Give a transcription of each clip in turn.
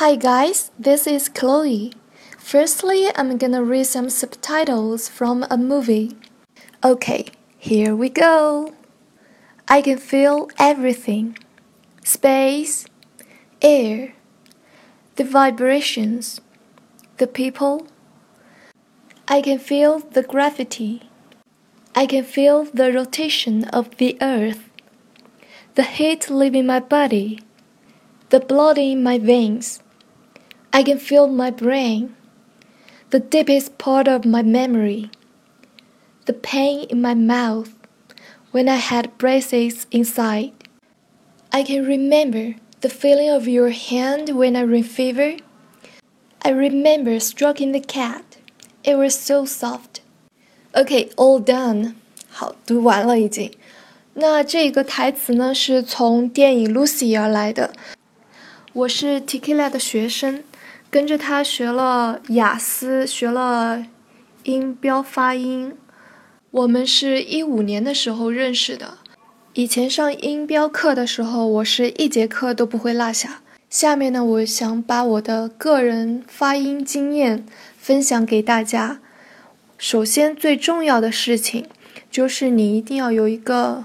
Hi guys, this is Chloe. Firstly, I'm gonna read some subtitles from a movie. Okay, here we go. I can feel everything space, air, the vibrations, the people. I can feel the gravity. I can feel the rotation of the earth, the heat leaving my body, the blood in my veins. I can feel my brain, the deepest part of my memory, the pain in my mouth when I had braces inside. I can remember the feeling of your hand when I ran fever. I remember stroking the cat. It was so soft. Okay, all done. 好，读完了已经。那这个台词呢，是从电影《Lucy》而来的。我是 Tikila 的学生， 跟着他学了雅思，学了音标发音。我们是一五年的时候认识的。以前上音标课的时候，我是一节课都不会落下。下面呢，我想把我的个人发音经验分享给大家。首先，最重要的事情就是你一定要有一个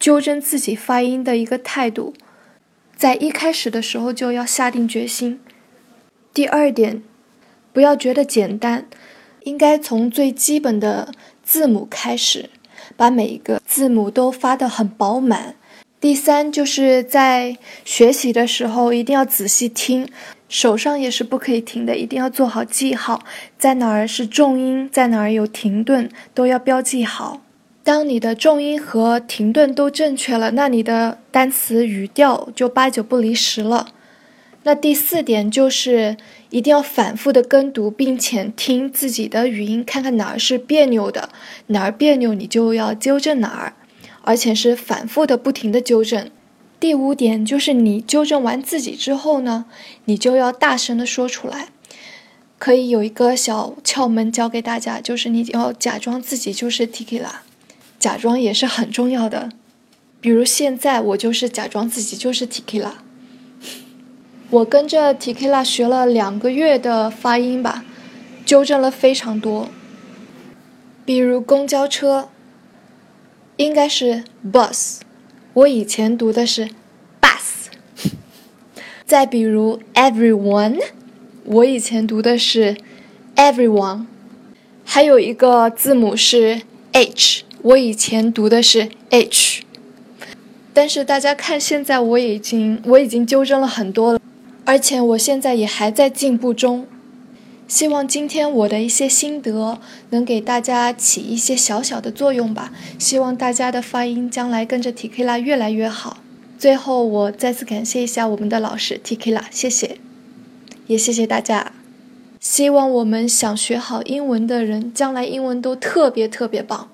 纠正自己发音的一个态度，在一开始的时候就要下定决心。第二点，不要觉得简单，应该从最基本的字母开始。把每一个字母都发得很饱满。第三，就是在学习的时候一定要仔细听，手上也是不可以停的，一定要做好记号，在哪儿是重音，在哪儿有停顿，都要标记好。当你的重音和停顿都正确了，那你的单词语调就八九不离十了。那第四点就是一定要反复的跟读，并且听自己的语音，看看哪儿是别扭的，哪儿别扭你就要纠正哪儿，而且是反复的、不停的纠正。第五点就是你纠正完自己之后呢，你就要大声的说出来。可以有一个小窍门教给大家，就是你要假装自己就是 Tiki 啦假装也是很重要的。比如现在我就是假装自己就是 Tikila。我跟着 Tikila 学了两个月的发音吧，纠正了非常多。比如公交车，应该是 bus，我以前读的是 bus。再比如 everyone，我以前读的是 everyone。还有一个字母是 h，我以前读的是 h。但是大家看，现在我已经我已经纠正了很多了。而且我现在也还在进步中，希望今天我的一些心得能给大家起一些小小的作用吧。希望大家的发音将来跟着 Tikila 越来越好。最后，我再次感谢一下我们的老师 Tikila，谢谢，也谢谢大家。希望我们想学好英文的人，将来英文都特别特别棒。